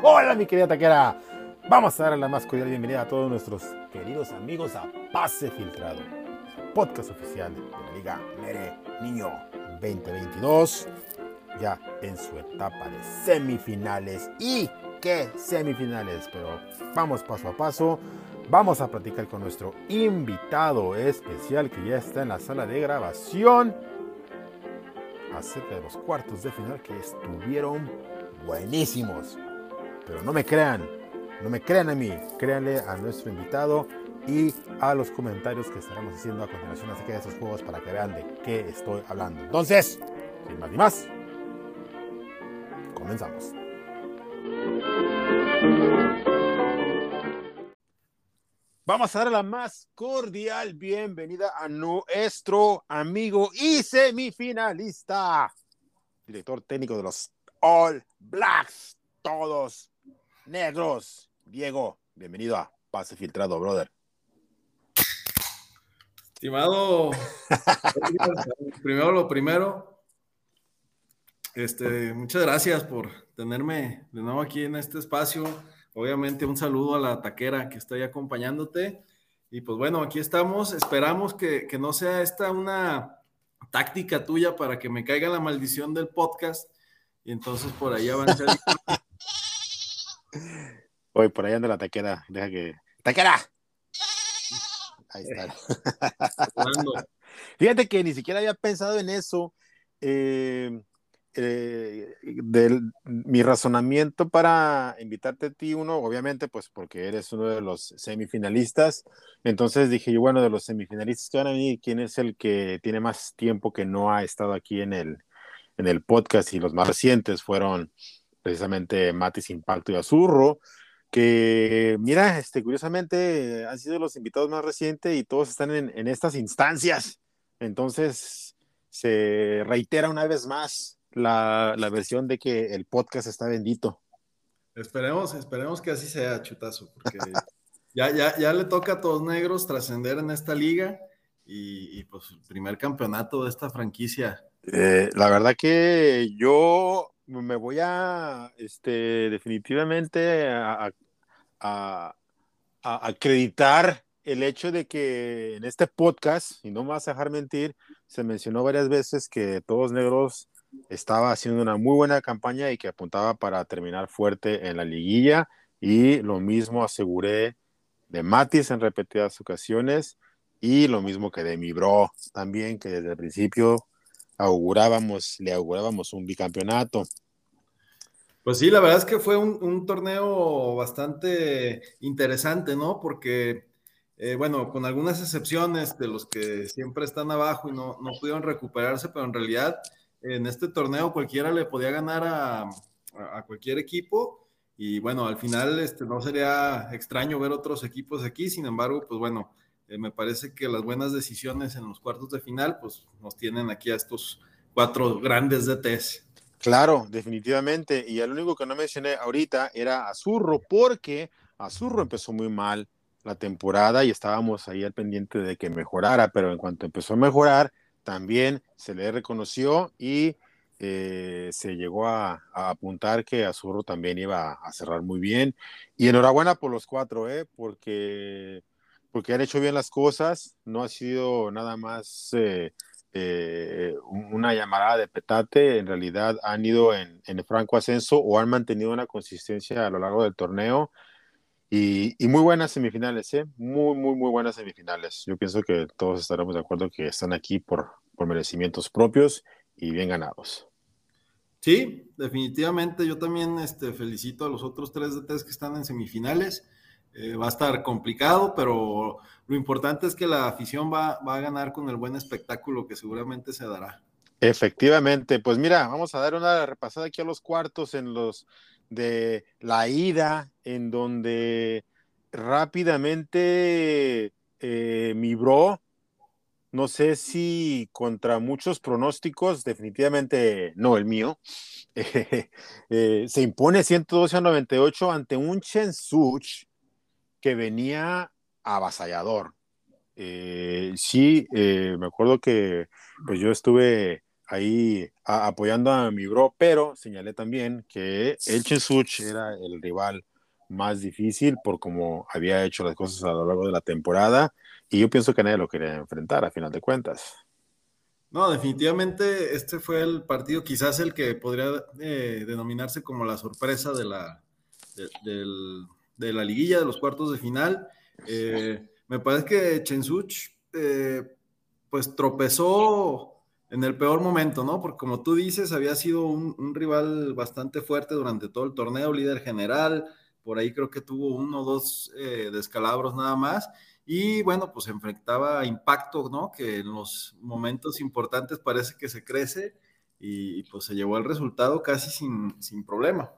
Hola, mi querida taquera. Vamos a dar la más cordial bienvenida a todos nuestros queridos amigos a Pase Filtrado, podcast oficial de la Liga Mere Niño 2022, ya en su etapa de semifinales. ¿Y qué semifinales? Pero vamos paso a paso. Vamos a platicar con nuestro invitado especial que ya está en la sala de grabación acerca de los cuartos de final que estuvieron buenísimos. Pero no me crean, no me crean a mí, créanle a nuestro invitado y a los comentarios que estaremos haciendo a continuación acerca de esos juegos para que vean de qué estoy hablando. Entonces, sin más ni más, comenzamos. Vamos a dar la más cordial bienvenida a nuestro amigo y semifinalista, director técnico de los All Blacks, todos negros. Diego, bienvenido a Pase Filtrado, brother. Estimado, primero lo primero, este, muchas gracias por tenerme de nuevo aquí en este espacio obviamente un saludo a la taquera que está ahí acompañándote. Y pues bueno, aquí estamos. Esperamos que, no sea esta una táctica tuya para que me caiga la maldición del podcast. Y entonces por ahí avanzar. Oye, por ahí anda la taquera. Deja que. ¡Taquera! Ahí está. Fíjate que ni siquiera había pensado en eso. Eh, eh, de mi razonamiento para invitarte a ti, uno, obviamente, pues porque eres uno de los semifinalistas. Entonces dije yo, bueno, de los semifinalistas que van a venir, ¿quién es el que tiene más tiempo que no ha estado aquí en el, en el podcast? Y los más recientes fueron precisamente Matis Impacto y Azurro, que mira, este, curiosamente han sido los invitados más recientes y todos están en, en estas instancias. Entonces se reitera una vez más la, la, versión de que el podcast está bendito. Esperemos, esperemos que así sea, chutazo, porque ya, ya, ya le toca a todos negros trascender en esta liga y, pues el primer campeonato de esta franquicia. Eh, la verdad que yo me voy a, este, definitivamente a, a, a acreditar el hecho de que en este podcast, y no me vas a dejar mentir, se mencionó varias veces que todos negros estaba haciendo una muy buena campaña y que apuntaba para terminar fuerte en la liguilla. Y lo mismo aseguré de Matis en repetidas ocasiones y lo mismo que de mi bro también, que desde el principio augurábamos, le augurábamos un bicampeonato. Pues sí, la verdad es que fue un, torneo bastante interesante, ¿no? Porque, eh, bueno, con algunas excepciones de los que siempre están abajo y no, no pudieron recuperarse, pero en realidad en este torneo cualquiera le podía ganar a, cualquier equipo y bueno, al final este, no sería extraño ver otros equipos aquí, sin embargo, pues bueno, eh, me parece que las buenas decisiones en los cuartos de final pues nos tienen aquí a estos cuatro grandes DTs. Claro, definitivamente. Y el único que no mencioné ahorita era Azurro, porque Azurro empezó muy mal la temporada y estábamos ahí al pendiente de que mejorara, pero en cuanto empezó a mejorar, también se le reconoció y eh, se llegó a, apuntar que Azurro también iba a cerrar muy bien. Y enhorabuena por los cuatro, ¿eh? porque, porque han hecho bien las cosas, no ha sido nada más eh, eh, una llamada de petate, en realidad han ido en, en franco ascenso o han mantenido una consistencia a lo largo del torneo y, muy buenas semifinales, ¿eh? Muy, muy, muy buenas semifinales. Yo pienso que todos estaremos de acuerdo que están aquí por, por merecimientos propios y bien ganados. Sí, definitivamente. Yo también este, felicito a los otros tres DTs que están en semifinales. Eh, va a estar complicado, pero lo importante es que la afición va, a ganar con el buen espectáculo que seguramente se dará. Efectivamente, pues mira, vamos a dar una repasada aquí a los cuartos en los de la ida, en donde rápidamente eh, mi bro, no sé si contra muchos pronósticos, definitivamente no el mío, eh, se impone 112 a 98 ante un Chen Such que venía avasallador. Eh, sí, me acuerdo que pues yo estuve ahí apoyando a mi bro, pero señalé también que el Chensuch era el rival más difícil por cómo había hecho las cosas a lo largo de la temporada y yo pienso que nadie lo quería enfrentar a final de cuentas. No, definitivamente este fue el partido, quizás el que podría eh, denominarse como la sorpresa de la, de, la liguilla de los cuartos de final. Eh, me parece que Chensuch eh, pues tropezó en el peor momento, ¿no? Porque como tú dices, había sido un, rival bastante fuerte durante todo el torneo, líder general, por ahí creo que tuvo uno o dos descalabros nada más, y bueno, pues enfrentaba impacto, ¿no? Que en los momentos importantes parece que se crece y, pues se llevó el resultado casi sin, sin problema.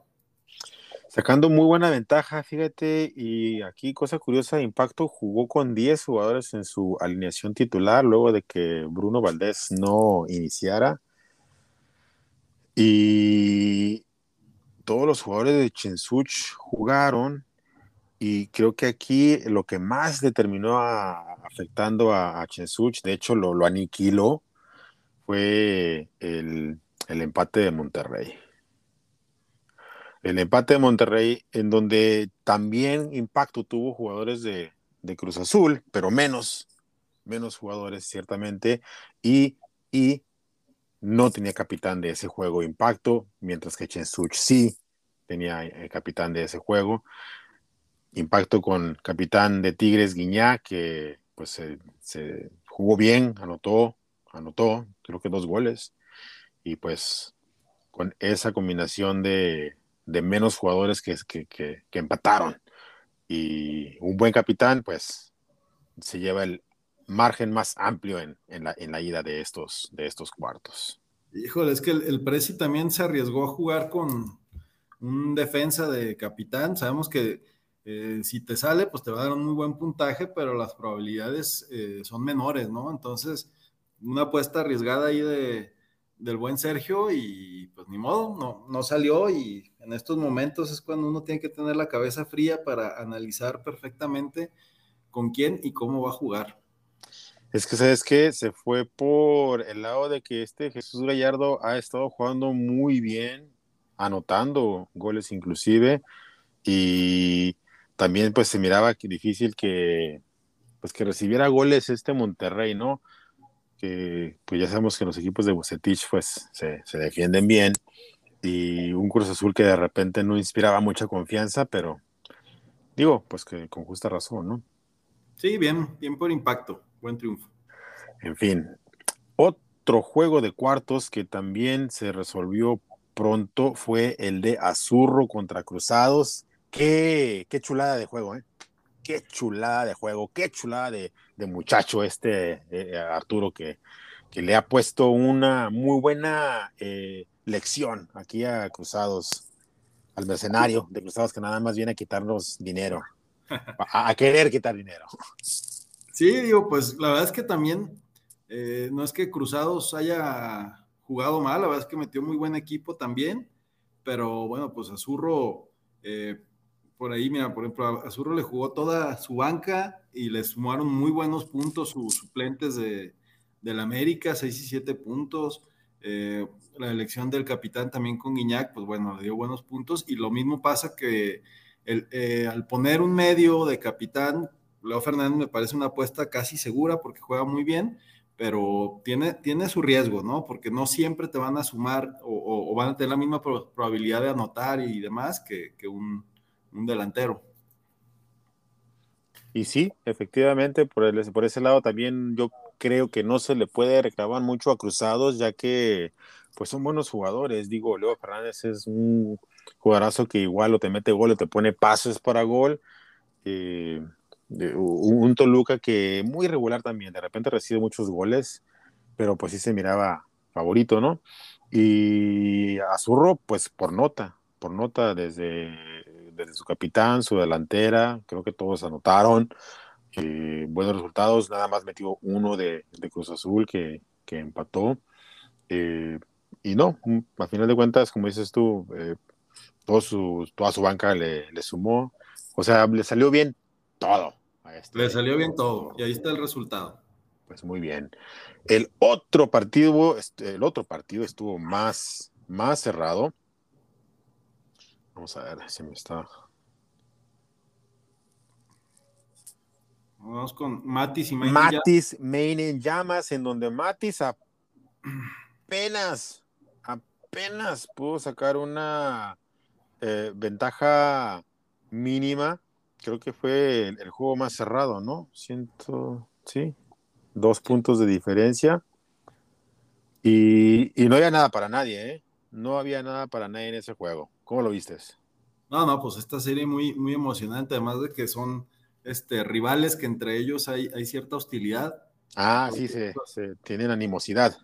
Sacando muy buena ventaja, fíjate, y aquí cosa curiosa, Impacto jugó con 10 jugadores en su alineación titular luego de que Bruno Valdés no iniciara. Y todos los jugadores de Chensuch jugaron y creo que aquí lo que más determinó afectando a, a Chensuch, de hecho lo aniquiló, fue el, empate de Monterrey. El empate de Monterrey, en donde también impacto tuvo jugadores de, Cruz Azul, pero menos, menos jugadores ciertamente, y, y no tenía capitán de ese juego impacto, mientras que Chensuch sí tenía eh, capitán de ese juego impacto con capitán de Tigres Guiñá, que pues se, jugó bien, anotó, anotó, creo que dos goles. Y pues con esa combinación de, menos jugadores que, que, empataron y un buen capitán, pues se lleva el margen más amplio en, la, en la, ida de estos, de estos cuartos. Híjole, es que el, el Prezi también se arriesgó a jugar con un defensa de capitán. Sabemos que eh, si te sale, pues te va a dar un muy buen puntaje, pero las probabilidades eh, son menores, ¿no? Entonces, una apuesta arriesgada ahí de, del buen Sergio y pues ni modo, no, no salió y en estos momentos es cuando uno tiene que tener la cabeza fría para analizar perfectamente con quién y cómo va a jugar. Es que, ¿sabes qué? Se fue por el lado de que este Jesús Gallardo ha estado jugando muy bien, anotando goles inclusive, y también pues se miraba difícil que pues que recibiera goles este Monterrey, ¿no? Que pues ya sabemos que los equipos de Bucetich pues se, defienden bien y un Cruz Azul que de repente no inspiraba mucha confianza, pero digo, pues que con justa razón, ¿no? Sí, bien, bien por impacto, buen triunfo. En fin, otro juego de cuartos que también se resolvió pronto fue el de Azurro contra Cruzados Qué, qué chulada de juego, ¿eh? Qué chulada de juego, qué chulada de, muchacho este eh, Arturo que, que, le ha puesto una muy buena eh, lección aquí a Cruzados, al mercenario de Cruzados que nada más viene a quitarnos dinero, a, querer quitar dinero. Sí, digo, pues la verdad es que también eh, no es que Cruzados haya jugado mal, la verdad es que metió muy buen equipo también, pero bueno, pues Azurro eh, por ahí, mira, por ejemplo, Azurro le jugó toda su banca y le sumaron muy buenos puntos sus suplentes de, del América, 6 y 7 puntos. Eh, la elección del capitán también con Guiñac, pues bueno, le dio buenos puntos. Y lo mismo pasa que el, eh, al poner un medio de capitán, Leo Fernández me parece una apuesta casi segura porque juega muy bien, pero tiene, tiene su riesgo, ¿no? Porque no siempre te van a sumar o, van a tener la misma probabilidad de anotar y demás que, que un un delantero. Y sí, efectivamente, por, el, por ese lado también yo creo que no se le puede reclamar mucho a Cruzados, ya que pues son buenos jugadores. Digo, Leo Fernández es un jugadorazo que igual o te mete gol o te pone pases para gol. Eh, un Toluca que muy regular también, de repente recibe muchos goles, pero pues sí se miraba favorito, ¿no? Y Azurro, pues por nota, por nota desde desde su capitán, su delantera, creo que todos anotaron. Eh, buenos resultados, nada más metió uno de, Cruz Azul que, empató. Eh, y no, a final de cuentas, como dices tú, eh, todo su, toda su banca le, sumó. O sea, le salió bien todo. A este. Le salió bien todo, y ahí está el resultado. Pues muy bien. El otro partido, el otro partido estuvo más, más cerrado. Vamos a ver si me está. Vamos con Matis y Maine. Matis, Maine en llamas, en donde Matis apenas, apenas pudo sacar una eh, ventaja mínima. Creo que fue el, juego más cerrado, ¿no? Siento, sí, dos puntos de diferencia. Y, y, no había nada para nadie, ¿eh? No había nada para nadie en ese juego. ¿Cómo lo viste? No, no, pues esta serie muy, muy emocionante, además de que son este, rivales que entre ellos hay, hay cierta hostilidad. Ah, sí, se, se, tienen animosidad.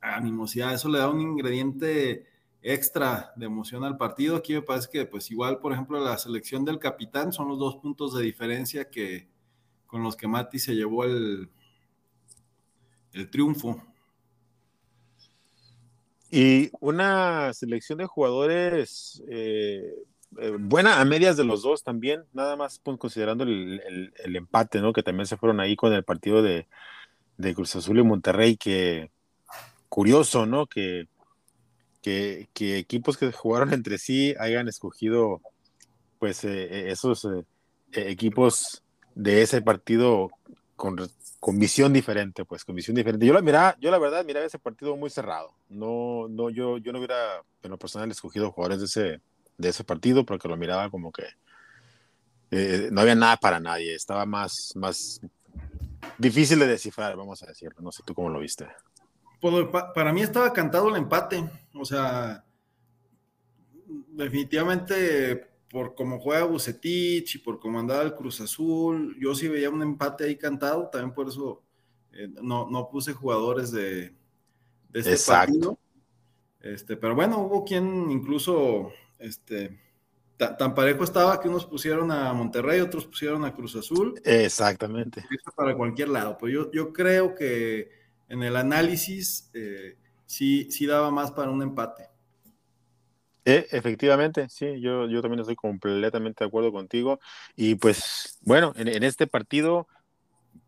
Animosidad, eso le da un ingrediente extra de emoción al partido. Aquí me parece que, pues igual, por ejemplo, la selección del capitán son los dos puntos de diferencia que con los que Mati se llevó el, el triunfo. Y una selección de jugadores eh, eh, buena a medias de los dos también, nada más considerando el, empate, ¿no? Que también se fueron ahí con el partido de, Cruz Azul y Monterrey, que curioso, ¿no? Que, que, equipos que jugaron entre sí hayan escogido, pues, eh, eh, esos equipos de ese partido con, con, visión diferente, pues, con visión diferente. Yo la miraba, yo la verdad miraba ese partido muy cerrado. No, no, yo, yo no hubiera, en lo personal, escogido jugadores de ese de ese partido porque lo miraba como que eh, no había nada para nadie, estaba más, más difícil de descifrar, vamos a decirlo. No sé tú cómo lo viste. Pues, para mí estaba cantado el empate, o sea, definitivamente por cómo juega Bucetich y por cómo andaba el Cruz Azul, yo sí veía un empate ahí cantado, también por eso eh, no, no, puse jugadores de, de este partido. Este, pero bueno, hubo quien incluso este, tan parejo estaba que unos pusieron a Monterrey, otros pusieron a Cruz Azul. Exactamente. Para cualquier lado. Pues yo, yo creo que en el análisis eh, sí, sí daba más para un empate. Eh, efectivamente, sí, yo, yo también estoy completamente de acuerdo contigo. Y pues, bueno, en, en este partido,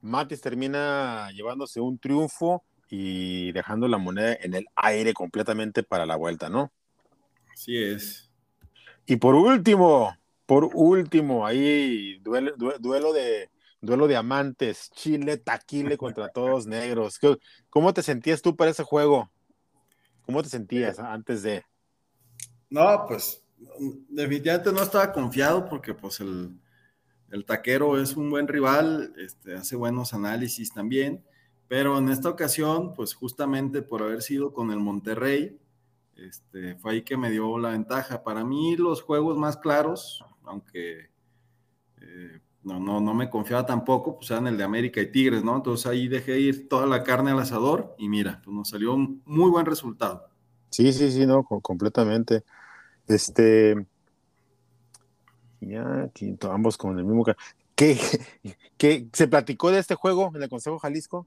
Matis termina llevándose un triunfo y dejando la moneda en el aire completamente para la vuelta, ¿no? Así es. Y por último, por último, ahí duelo, duelo de duelo de amantes, Chile, Taquile contra todos negros. ¿Cómo te sentías tú para ese juego? ¿Cómo te sentías antes de? No, pues definitivamente no estaba confiado porque pues el, el taquero es un buen rival, este, hace buenos análisis también, pero en esta ocasión, pues justamente por haber sido con el Monterrey, este, fue ahí que me dio la ventaja. Para mí los juegos más claros, aunque eh, no, no, no me confiaba tampoco, pues eran el de América y Tigres, ¿no? Entonces ahí dejé ir toda la carne al asador y mira, pues nos salió un muy buen resultado. Sí, sí, sí, no, completamente. Este, ya, ambos con el mismo. ¿Qué, ¿Qué se platicó de este juego en el Consejo Jalisco?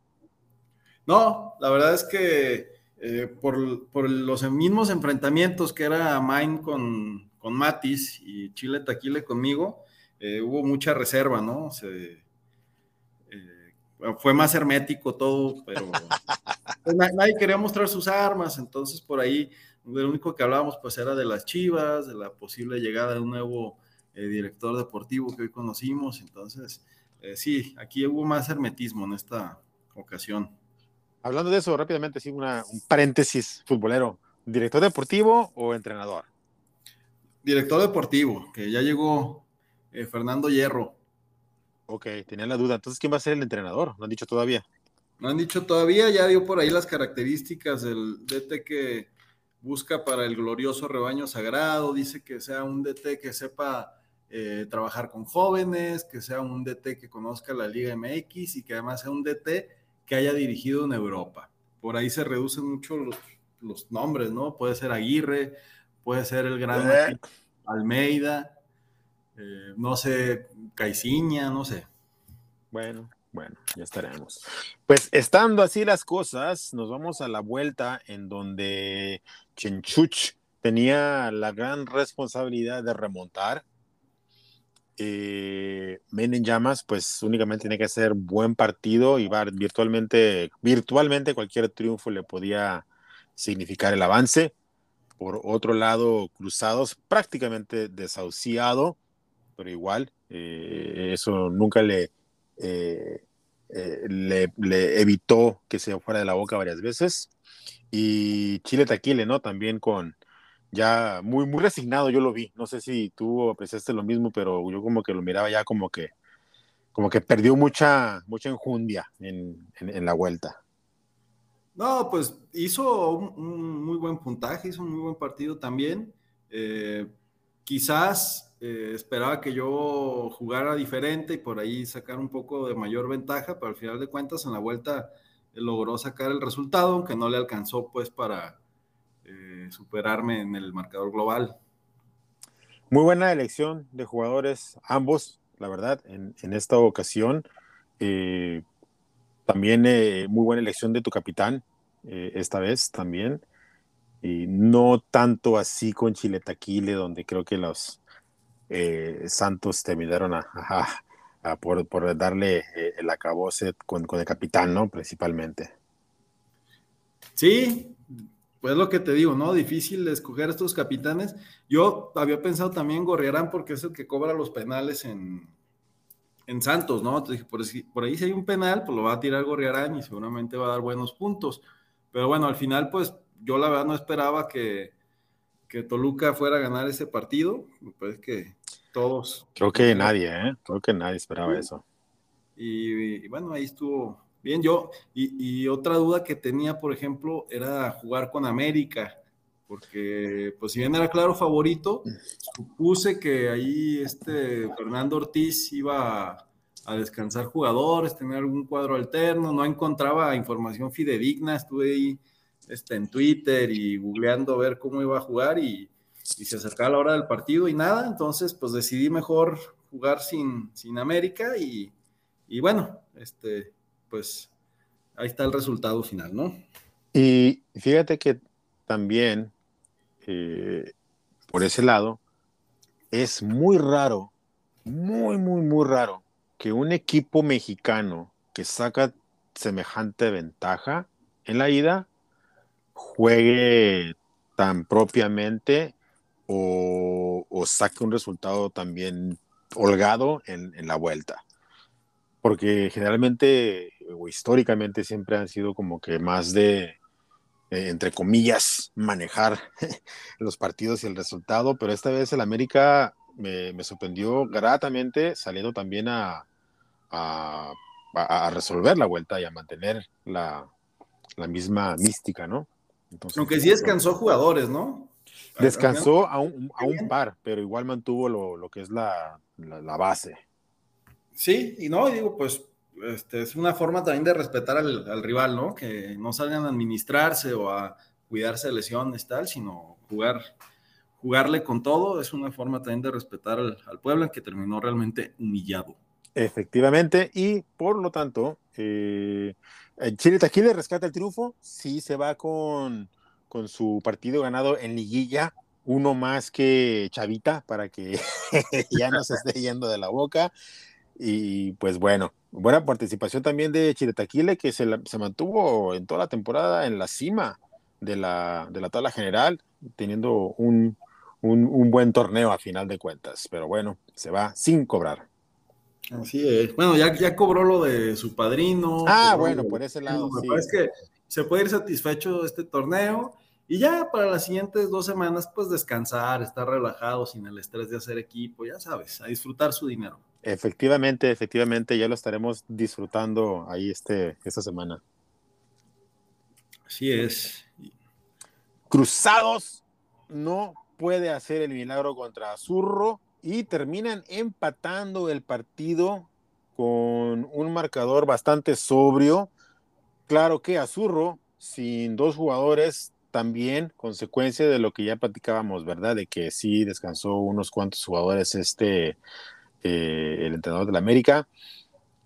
No, la verdad es que eh, por, los mismos enfrentamientos que era Main con, con Matis y Chile Taquile conmigo, eh, hubo mucha reserva, ¿no? Se, eh, fue más hermético todo, pero pues, nadie quería mostrar sus armas, entonces por ahí lo único que hablábamos pues era de las Chivas, de la posible llegada de un nuevo director deportivo que hoy conocimos, entonces sí, aquí hubo más hermetismo en esta ocasión. Hablando de eso, rápidamente, sí, una, un paréntesis futbolero. ¿Director deportivo o entrenador? Director deportivo, que ya llegó eh, Fernando Hierro. Ok, tenía la duda. Entonces, ¿quién va a ser el entrenador? No han dicho todavía. No han dicho todavía, ya dio por ahí las características del DT que busca para el glorioso rebaño sagrado. Dice que sea un DT que sepa eh, trabajar con jóvenes, que sea un DT que conozca la Liga MX y que además sea un DT que haya dirigido en Europa. Por ahí se reducen mucho los, nombres, ¿no? Puede ser Aguirre, puede ser el gran eh. Almeida, eh, no sé, Caiciña, no sé. Bueno, bueno, ya estaremos. Pues estando así las cosas, nos vamos a la vuelta en donde Chenchuch tenía la gran responsabilidad de remontar. eh, Men en Llamas, pues únicamente tiene que hacer buen partido y va virtualmente, virtualmente cualquier triunfo le podía significar el avance. Por otro lado, Cruzados prácticamente desahuciado, pero igual, eh, eso nunca le, eh, eh, le, evitó que se fuera de la boca varias veces. Y Chile Taquile, ¿no? También con, ya muy, muy resignado yo lo vi. No sé si tú apreciaste lo mismo, pero yo como que lo miraba ya como que, como que perdió mucha, mucha enjundia en, en, la vuelta. No, pues hizo un, muy buen puntaje, hizo un muy buen partido también. Eh, quizás eh, esperaba que yo jugara diferente y por ahí sacar un poco de mayor ventaja, pero al final de cuentas en la vuelta logró sacar el resultado, aunque no le alcanzó pues para, eh, superarme en el marcador global. Muy buena elección de jugadores, ambos, la verdad, en, esta ocasión. Eh, también eh, muy buena elección de tu capitán, esta vez también. Y no tanto así con Chiletaquile, donde creo que los Santos terminaron a, por, por, darle el acabose con, con el capitán, ¿no? Principalmente. Sí, pues lo que te digo, ¿no? Difícil escoger estos capitanes. Yo había pensado también Gorriarán porque es el que cobra los penales en, en Santos, ¿no? Entonces, por, por, ahí si hay un penal, pues lo va a tirar Gorriarán y seguramente va a dar buenos puntos. Pero bueno, al final, pues yo la verdad no esperaba que, que Toluca fuera a ganar ese partido. Me parece que todos. Creo que nadie, ¿eh? Creo que nadie esperaba eso. y bueno, ahí estuvo Bien, yo, y, otra duda que tenía, por ejemplo, era jugar con América, porque pues si bien era claro favorito, supuse que ahí este Fernando Ortiz iba a, descansar jugadores, tener algún cuadro alterno, no encontraba información fidedigna, estuve ahí este, en Twitter y googleando ver cómo iba a jugar y, se acercaba la hora del partido y nada, entonces pues decidí mejor jugar sin, sin América y, y bueno, este, pues ahí está el resultado final, ¿no? Y fíjate que también, eh, por ese lado, es muy raro, muy, muy, muy raro que un equipo mexicano que saca semejante ventaja en la ida juegue tan propiamente o, saque un resultado también holgado en, la vuelta porque generalmente o históricamente siempre han sido como que más de, eh, entre comillas, manejar los partidos y el resultado, pero esta vez el América me, sorprendió gratamente saliendo también a, a, resolver la vuelta y a mantener la, misma mística, ¿no? Aunque sí descansó jugadores, ¿no? Descansó a un, a un par, pero igual mantuvo lo, lo que es la, la base. Sí, y no, digo, pues este, es una forma también de respetar al, rival, ¿no? Que no salgan a administrarse o a cuidarse de lesiones, tal, sino jugar, jugarle con todo. Es una forma también de respetar al, al Puebla, que terminó realmente humillado. Efectivamente, y por lo tanto, eh, Chile Taquile rescata el triunfo, sí se va con, con su partido ganado en liguilla, uno más que Chavita, para que ya no se esté yendo de la boca. Y pues bueno, buena participación también de Chiretaquile, que se, se mantuvo en toda la temporada en la cima de la, de la tabla general, teniendo un, un, buen torneo a final de cuentas. Pero bueno, se va sin cobrar. Así es. Bueno, ya, ya cobró lo de su padrino. Ah, bueno, por ese lado. Me parece que se puede ir satisfecho este torneo y ya para las siguientes dos semanas, pues descansar, estar relajado, sin el estrés de hacer equipo, ya sabes, a disfrutar su dinero. Efectivamente, efectivamente, ya lo estaremos disfrutando ahí este, esta semana. Así es. Cruzados no puede hacer el milagro contra Azurro y terminan empatando el partido con un marcador bastante sobrio. Claro que Azurro, sin dos jugadores, también consecuencia de lo que ya platicábamos, ¿verdad? De que sí descansó unos cuantos jugadores este eh, el entrenador de la América,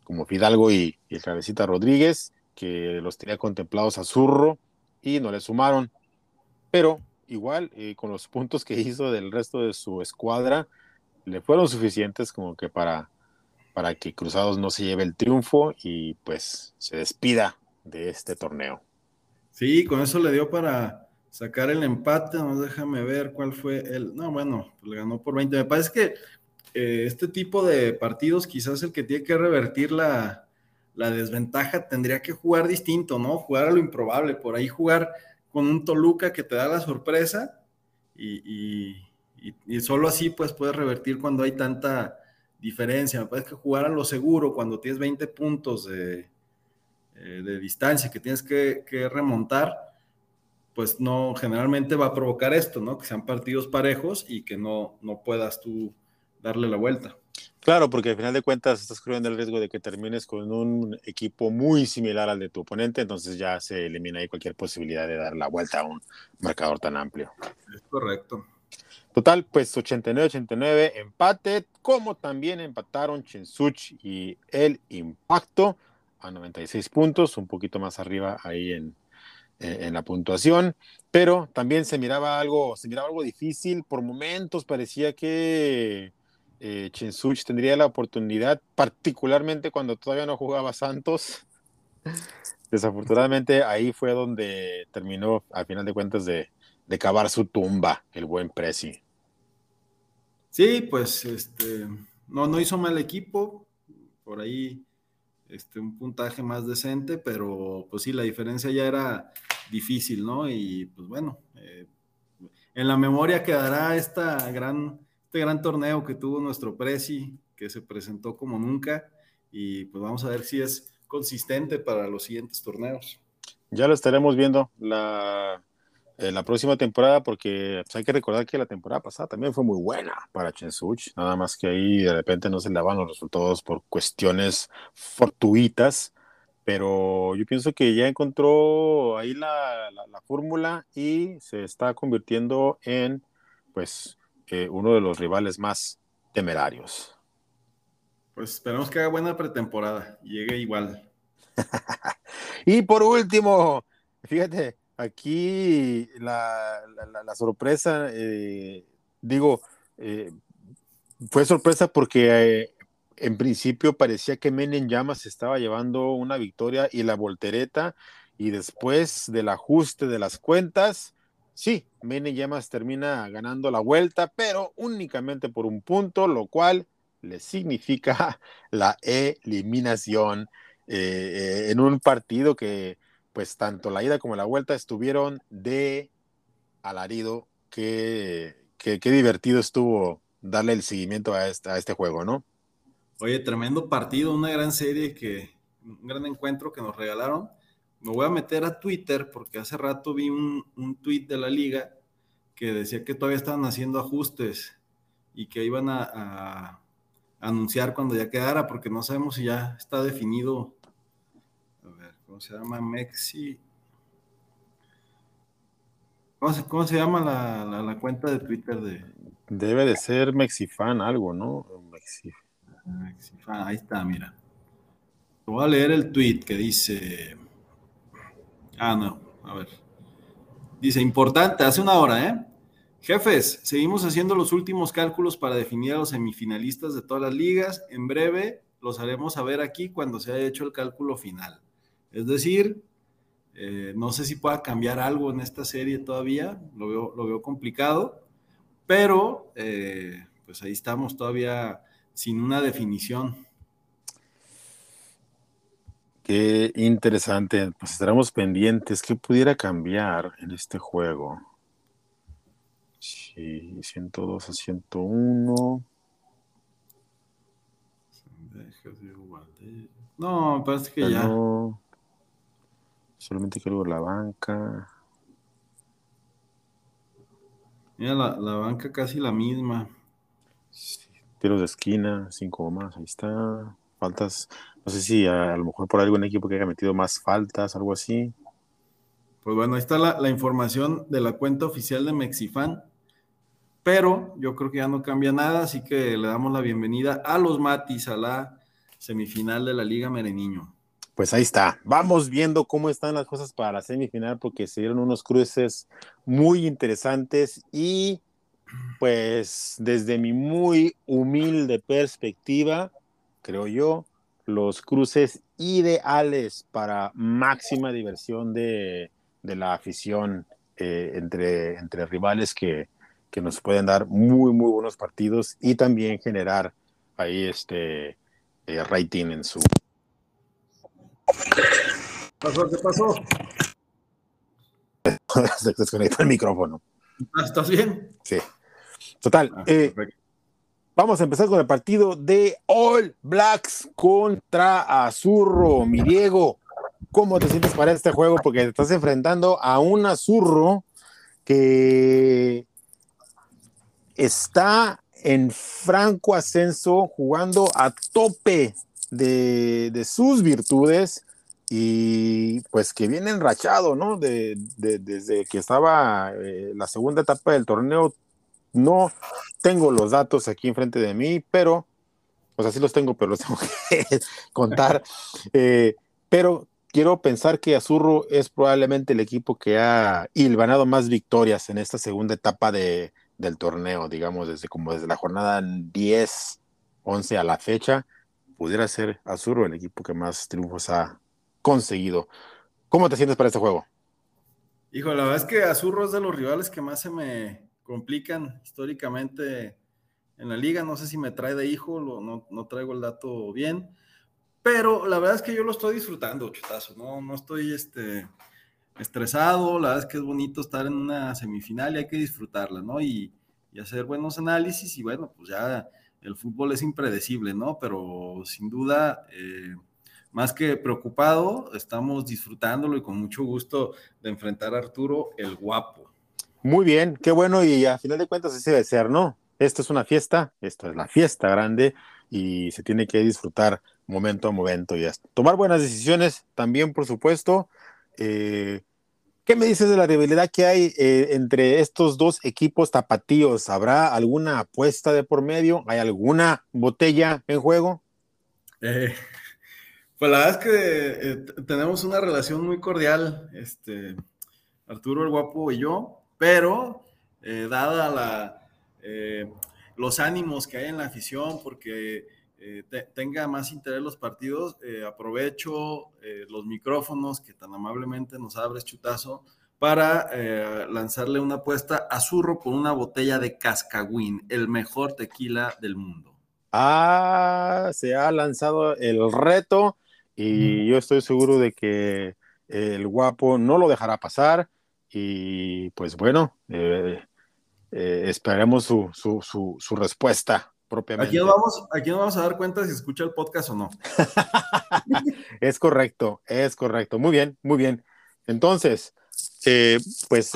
como Fidalgo y, el Cabecita Rodríguez, que los tenía contemplados a Zurro y no le sumaron. Pero igual, eh, con los puntos que hizo del resto de su escuadra, le fueron suficientes como que para, para que Cruzados no se lleve el triunfo y pues se despida de este torneo. Sí, con eso le dio para sacar el empate, no déjame ver cuál fue el, no, bueno, pues le ganó por 20. Me parece que eh, este tipo de partidos quizás el que tiene que revertir la, la desventaja tendría que jugar distinto, ¿no? Jugar a lo improbable, por ahí jugar con un Toluca que te da la sorpresa y, solo así pues puedes revertir cuando hay tanta diferencia. Me parece que jugar a lo seguro cuando tienes 20 puntos de, eh, de distancia que tienes que, remontar, pues no, generalmente va a provocar esto, ¿no? Que sean partidos parejos y que no, no puedas tú darle la vuelta. Claro, porque al final de cuentas estás corriendo el riesgo de que termines con un equipo muy similar al de tu oponente, entonces ya se elimina ahí cualquier posibilidad de dar la vuelta a un marcador tan amplio. Es correcto. Total, pues 89-89 empate, como también empataron Chensuch y el Impacto a 96 puntos, un poquito más arriba ahí en, en la puntuación, pero también se miraba algo, se miraba algo difícil, por momentos parecía que eh, Chinsuch tendría la oportunidad, particularmente cuando todavía no jugaba Santos. Desafortunadamente ahí fue donde terminó, al final de cuentas, de, de cavar su tumba el buen Prezi. Sí, pues este, no, no hizo mal equipo, por ahí este, un puntaje más decente, pero pues sí, la diferencia ya era difícil, ¿no? Y pues bueno, eh, en la memoria quedará esta gran este gran torneo que tuvo nuestro Prezi, que se presentó como nunca, y pues vamos a ver si es consistente para los siguientes torneos. Ya lo estaremos viendo la, eh, la próxima temporada, porque pues, hay que recordar que la temporada pasada también fue muy buena para Chensuch, nada más que ahí de repente no se le daban los resultados por cuestiones fortuitas, pero yo pienso que ya encontró ahí la, la, la fórmula y se está convirtiendo en, pues, uno de los rivales más temerarios. Pues esperemos que haga buena pretemporada llegue igual. y por último, fíjate, aquí la, sorpresa, eh, digo, eh, fue sorpresa porque eh, en principio parecía que Menem Llamas estaba llevando una victoria y la voltereta, y después del ajuste de las cuentas, Sí, Mene Llamas termina ganando la vuelta, pero únicamente por un punto, lo cual le significa la eliminación en un partido que, pues, tanto la ida como la vuelta estuvieron de alarido. Qué, qué, divertido estuvo darle el seguimiento a este, a este juego, ¿no? Oye, tremendo partido, una gran serie que, un gran encuentro que nos regalaron me voy a meter a Twitter porque hace rato vi un, un tweet de la liga que decía que todavía estaban haciendo ajustes y que iban a, anunciar cuando ya quedara, porque no sabemos si ya está definido. ¿Cómo se llama? Mexi. ¿Cómo se, llama la, cuenta de Twitter de.? Debe de ser Mexifan algo, ¿no? Mexifan, ahí está, mira. Voy a leer el tweet que dice. Ah, no, a ver. Dice, importante, hace una hora, ¿eh? Jefes, seguimos haciendo los últimos cálculos para definir a los semifinalistas de todas las ligas. En breve los haremos saber aquí cuando se haya hecho el cálculo final. Es decir, eh, no sé si pueda cambiar algo en esta serie todavía, lo veo, lo veo complicado, pero eh, pues ahí estamos todavía sin una definición. Qué interesante. Pues estaremos pendientes. ¿Qué pudiera cambiar en este juego? Sí, 102 a 101. No, parece que ya. Solamente quiero la banca. Mira, la, la banca casi la misma. tiros de esquina, cinco más, ahí está. Faltas, no sé si a, lo mejor por algún equipo que haya metido más faltas, algo así. Pues bueno, ahí está la, información de la cuenta oficial de Mexifan. Pero yo creo que ya no cambia nada, así que le damos la bienvenida a los Matis a la semifinal de la Liga Mereniño. Pues ahí está. Vamos viendo cómo están las cosas para la semifinal, porque se dieron unos cruces muy interesantes y Pues desde mi muy humilde perspectiva, creo yo, los cruces ideales para máxima diversión de, la afición eh, entre, entre rivales que, que, nos pueden dar muy, muy buenos partidos y también generar ahí este eh, rating en su... ¿Pasó? ¿Qué pasó? Se desconectó el micrófono. ¿Estás bien? Sí. Total. Ah, eh, vamos a empezar con el partido de All Blacks contra Azurro. Mi Diego, ¿cómo te sientes para este juego? Porque te estás enfrentando a un Azurro que está en franco ascenso, jugando a tope de, sus virtudes y pues que viene enrachado, ¿no? De, desde que estaba eh, la segunda etapa del torneo no tengo los datos aquí enfrente de mí, pero, pues así los tengo, pero los tengo que contar. Eh, pero quiero pensar que Azurro es probablemente el equipo que ha hilvanado más victorias en esta segunda etapa de, del torneo, digamos, desde como desde la jornada 10, 11 a la fecha, pudiera ser Azurro el equipo que más triunfos ha conseguido. ¿Cómo te sientes para este juego? Hijo, la verdad es que Azurro es de los rivales que más se me, complican históricamente en la liga. No sé si me trae de hijo, no, no, traigo el dato bien, pero la verdad es que yo lo estoy disfrutando, chutazo, no, no estoy este, estresado, la verdad es que es bonito estar en una semifinal y hay que disfrutarla, ¿no? Y, hacer buenos análisis y bueno, pues ya el fútbol es impredecible, ¿no? Pero sin duda, eh, más que preocupado, estamos disfrutándolo y con mucho gusto de enfrentar a Arturo el guapo. Muy bien, qué bueno y a final de cuentas así debe ser, ¿no? Esto es una fiesta, esto es la fiesta grande y se tiene que disfrutar momento a momento y hasta tomar buenas decisiones también, por supuesto. Eh, ¿Qué me dices de la rivalidad que hay eh, entre estos dos equipos tapatíos? ¿Habrá alguna apuesta de por medio? ¿Hay alguna botella en juego? Eh, pues la verdad es que tenemos una relación muy cordial, este, Arturo el Guapo y yo pero eh, dada la, eh, los ánimos que hay en la afición, porque eh, tenga más interés los partidos, aprovecho los micrófonos que tan amablemente nos abres, Chutazo, para lanzarle una apuesta a Zurro por una botella de Cascagüín, el mejor tequila del mundo. Ah, se ha lanzado el reto y yo estoy seguro de que el guapo no lo dejará pasar y pues bueno, eh, eh, esperemos su, su, su, respuesta propiamente. Aquí nos, vamos, aquí nos vamos a dar cuenta si escucha el podcast o no. es correcto, es correcto. Muy bien, muy bien. Entonces, eh, pues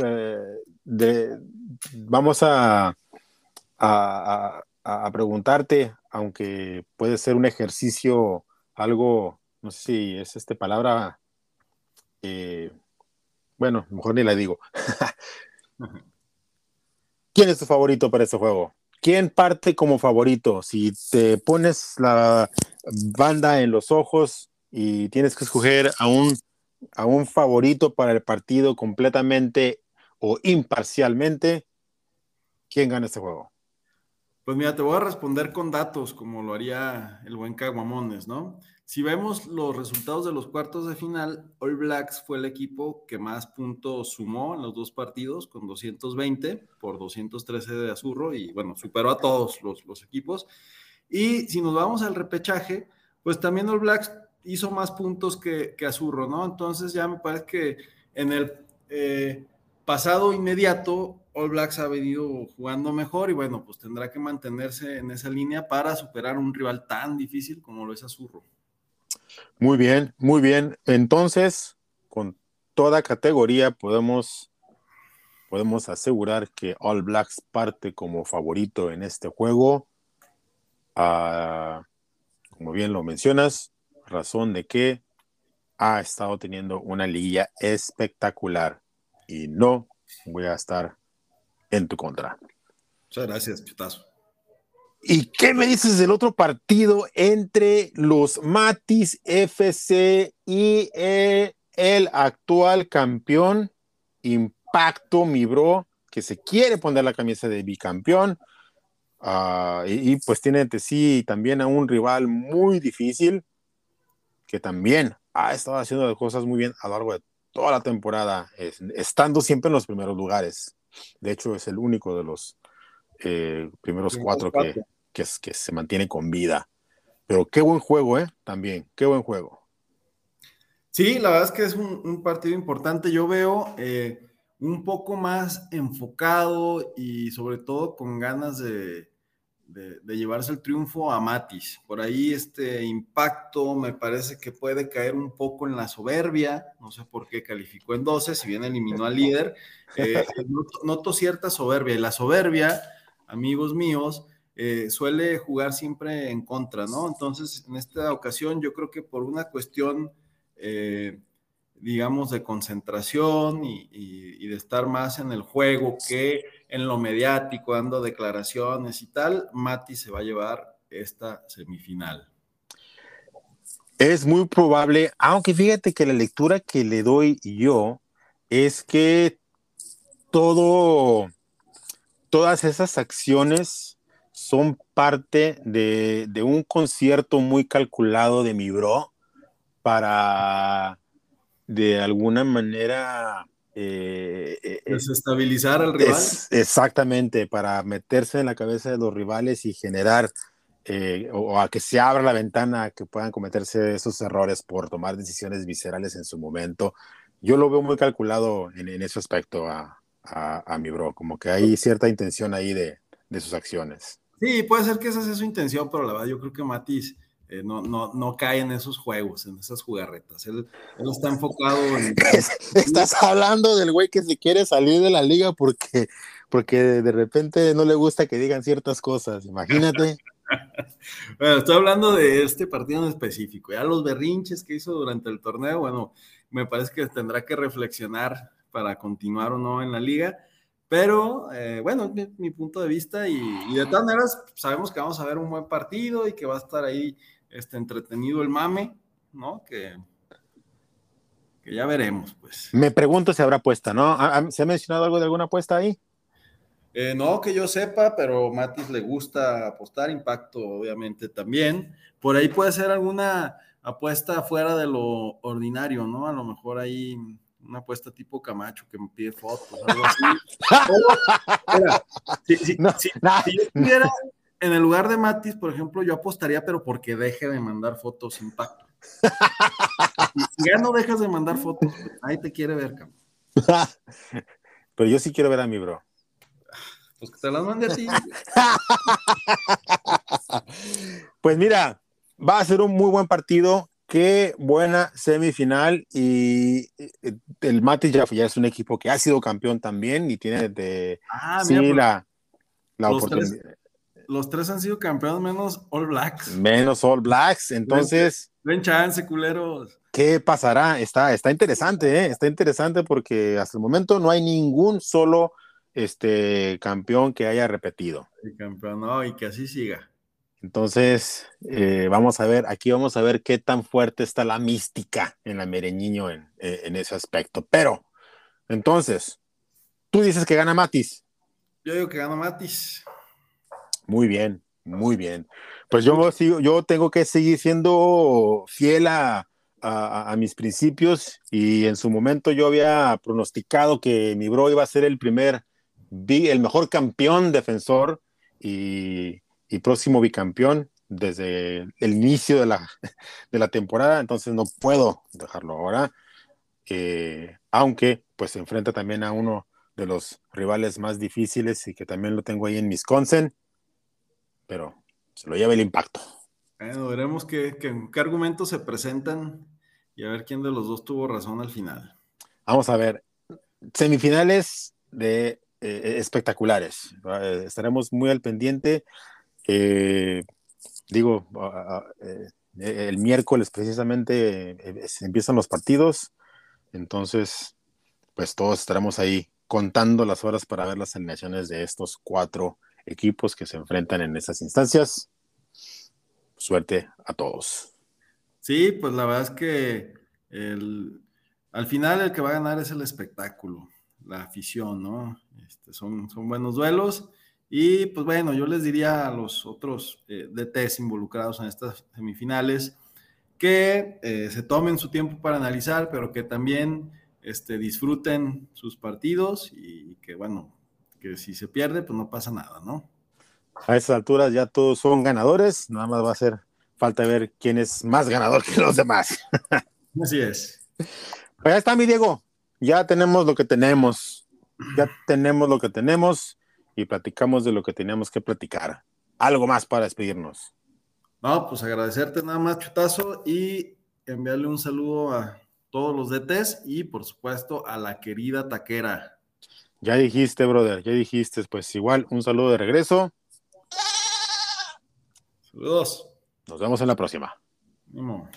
de, vamos a, a, a, preguntarte, aunque puede ser un ejercicio algo, no sé si es esta palabra, bueno, mejor ni la digo. ¿Quién es tu favorito para este juego? ¿Quién parte como favorito? Si te pones la banda en los ojos y tienes que escoger a un, a un favorito para el partido completamente o imparcialmente, ¿quién gana este juego? Pues mira, te voy a responder con datos, como lo haría el buen Caguamones, ¿no? Si vemos los resultados de los cuartos de final, All Blacks fue el equipo que más puntos sumó en los dos partidos, con 220 por 213 de Azurro, y bueno, superó a todos los, equipos. Y si nos vamos al repechaje, pues también All Blacks hizo más puntos que, que Azurro, ¿no? Entonces ya me parece que en el eh, pasado inmediato, All Blacks ha venido jugando mejor y bueno, pues tendrá que mantenerse en esa línea para superar un rival tan difícil como lo es Azurro. Muy bien, muy bien. Entonces, con toda categoría podemos, podemos asegurar que All Blacks parte como favorito en este juego. Ah, como bien lo mencionas, razón de que ha estado teniendo una liguilla espectacular y no voy a estar en tu contra. Muchas gracias, chutazo. ¿Y qué me dices del otro partido entre los Matis FC y el actual campeón Impacto, mi bro, que se quiere poner la camisa de bicampeón. Ah, y, pues tiene ante sí también a un rival muy difícil que también ha estado haciendo cosas muy bien a lo largo de toda la temporada, estando siempre en los primeros lugares. De hecho, es el único de los eh, primeros cuatro, Que, que, que se mantiene con vida. Pero qué buen juego, ¿eh? También, qué buen juego. Sí, la verdad es que es un, partido importante. Yo veo eh, un poco más enfocado y sobre todo con ganas de, llevarse el triunfo a Matis. Por ahí este impacto me parece que puede caer un poco en la soberbia. No sé por qué calificó en 12, si bien eliminó al líder. Eh, noto, cierta soberbia y la soberbia, amigos míos, eh, suele jugar siempre en contra, ¿no? Entonces, en esta ocasión yo creo que por una cuestión eh, digamos, de concentración y, de estar más en el juego que en lo mediático, dando declaraciones y tal, Mati se va a llevar esta semifinal. Es muy probable, aunque fíjate que la lectura que le doy yo es que todo, todas esas acciones son parte de, de un concierto muy calculado de mi bro, para de alguna manera eh, eh, eh, desestabilizar al rival. exactamente, para meterse en la cabeza de los rivales y generar o, a que se abra la ventana a que puedan cometerse esos errores por tomar decisiones viscerales en su momento. Yo lo veo muy calculado en, ese aspecto a, a, mi bro, como que hay cierta intención ahí de, de sus acciones. Sí, puede ser que esa sea su intención, pero la verdad yo creo que Matis eh, no, no, no cae en esos juegos, en esas jugarretas. Él, está enfocado en... Estás hablando del güey que se quiere salir de la liga porque, porque de repente no le gusta que digan ciertas cosas, imagínate. bueno, estoy hablando de este partido en específico. Ya los berrinches que hizo durante el torneo, bueno, me parece que tendrá que reflexionar para continuar o no en la liga. Pero eh, bueno, mi, mi, punto de vista y, y, de todas maneras sabemos que vamos a ver un buen partido y que va a estar ahí este, entretenido el mame, ¿no? Que, que ya veremos, pues. Me pregunto si habrá apuesta, ¿no? ¿Se ha mencionado algo de alguna apuesta ahí? Eh, no, que yo sepa, pero Matis le gusta apostar, impacto obviamente también. Por ahí puede ser alguna apuesta fuera de lo ordinario, ¿no? A lo mejor ahí una apuesta tipo Camacho que me pide fotos, algo así. si, yo tuviera en el lugar de Matis, por ejemplo, yo apostaría, pero porque deje de mandar fotos sin impacto. si ya no dejas de mandar fotos, ahí te quiere ver, cabrón. pero yo sí quiero ver a mi bro. Pues que te las mande a ti. pues mira, va a ser un muy buen partido. Qué buena semifinal. Y el Matis ya, es un equipo que ha sido campeón también y tiene de ah, sí, la, la oportunidad los tres han sido campeones menos All Blacks. Menos All Blacks, entonces. Ven chance, culeros. ¿Qué pasará? Está, está interesante, ¿eh? Está interesante porque hasta el momento no hay ningún solo este, campeón que haya repetido. El campeón, no, y que así siga. Entonces, eh, vamos a ver, aquí vamos a ver qué tan fuerte está la mística en la Mereñiño en, eh, en ese aspecto. Pero, entonces, tú dices que gana Matis. Yo digo que gana Matis. Muy bien, muy bien. Pues yo, yo tengo que seguir siendo fiel a, mis principios y en su momento yo había pronosticado que mi bro iba a ser el primer, el mejor campeón defensor y, próximo bicampeón desde el inicio de la, de la temporada, entonces no puedo dejarlo ahora, eh, aunque pues se enfrenta también a uno de los rivales más difíciles y que también lo tengo ahí en Wisconsin pero se lo lleva el impacto. Bueno, veremos qué, argumentos se presentan y a ver quién de los dos tuvo razón al final. Vamos a ver, semifinales de eh, espectaculares. Eh, estaremos muy al pendiente. Eh, digo, el miércoles precisamente empiezan los partidos, entonces, pues todos estaremos ahí contando las horas para ver las alineaciones de estos cuatro equipos que se enfrentan en esas instancias. Suerte a todos. Sí, pues la verdad es que al final el que va a ganar es el espectáculo. la afición, ¿no? Este, son, son buenos duelos. Y pues bueno, yo les diría a los otros eh, DTs involucrados en estas semifinales que eh, se tomen su tiempo para analizar, pero que también este, disfruten sus partidos y que bueno, que si se pierde, pues no pasa nada, ¿no? A esas alturas ya todos son ganadores, nada más va a ser falta ver quién es más ganador que los demás. Así es. Pues ya está, mi Diego. Ya tenemos lo que tenemos. Ya tenemos lo que tenemos y platicamos de lo que teníamos que platicar. Algo más para despedirnos. No, pues agradecerte nada más, Chutazo, y enviarle un saludo a todos los DTs y por supuesto a la querida Taquera. Ya dijiste, brother, ya dijiste, pues igual un saludo de regreso. Saludos. Nos vemos en la próxima. Vamos.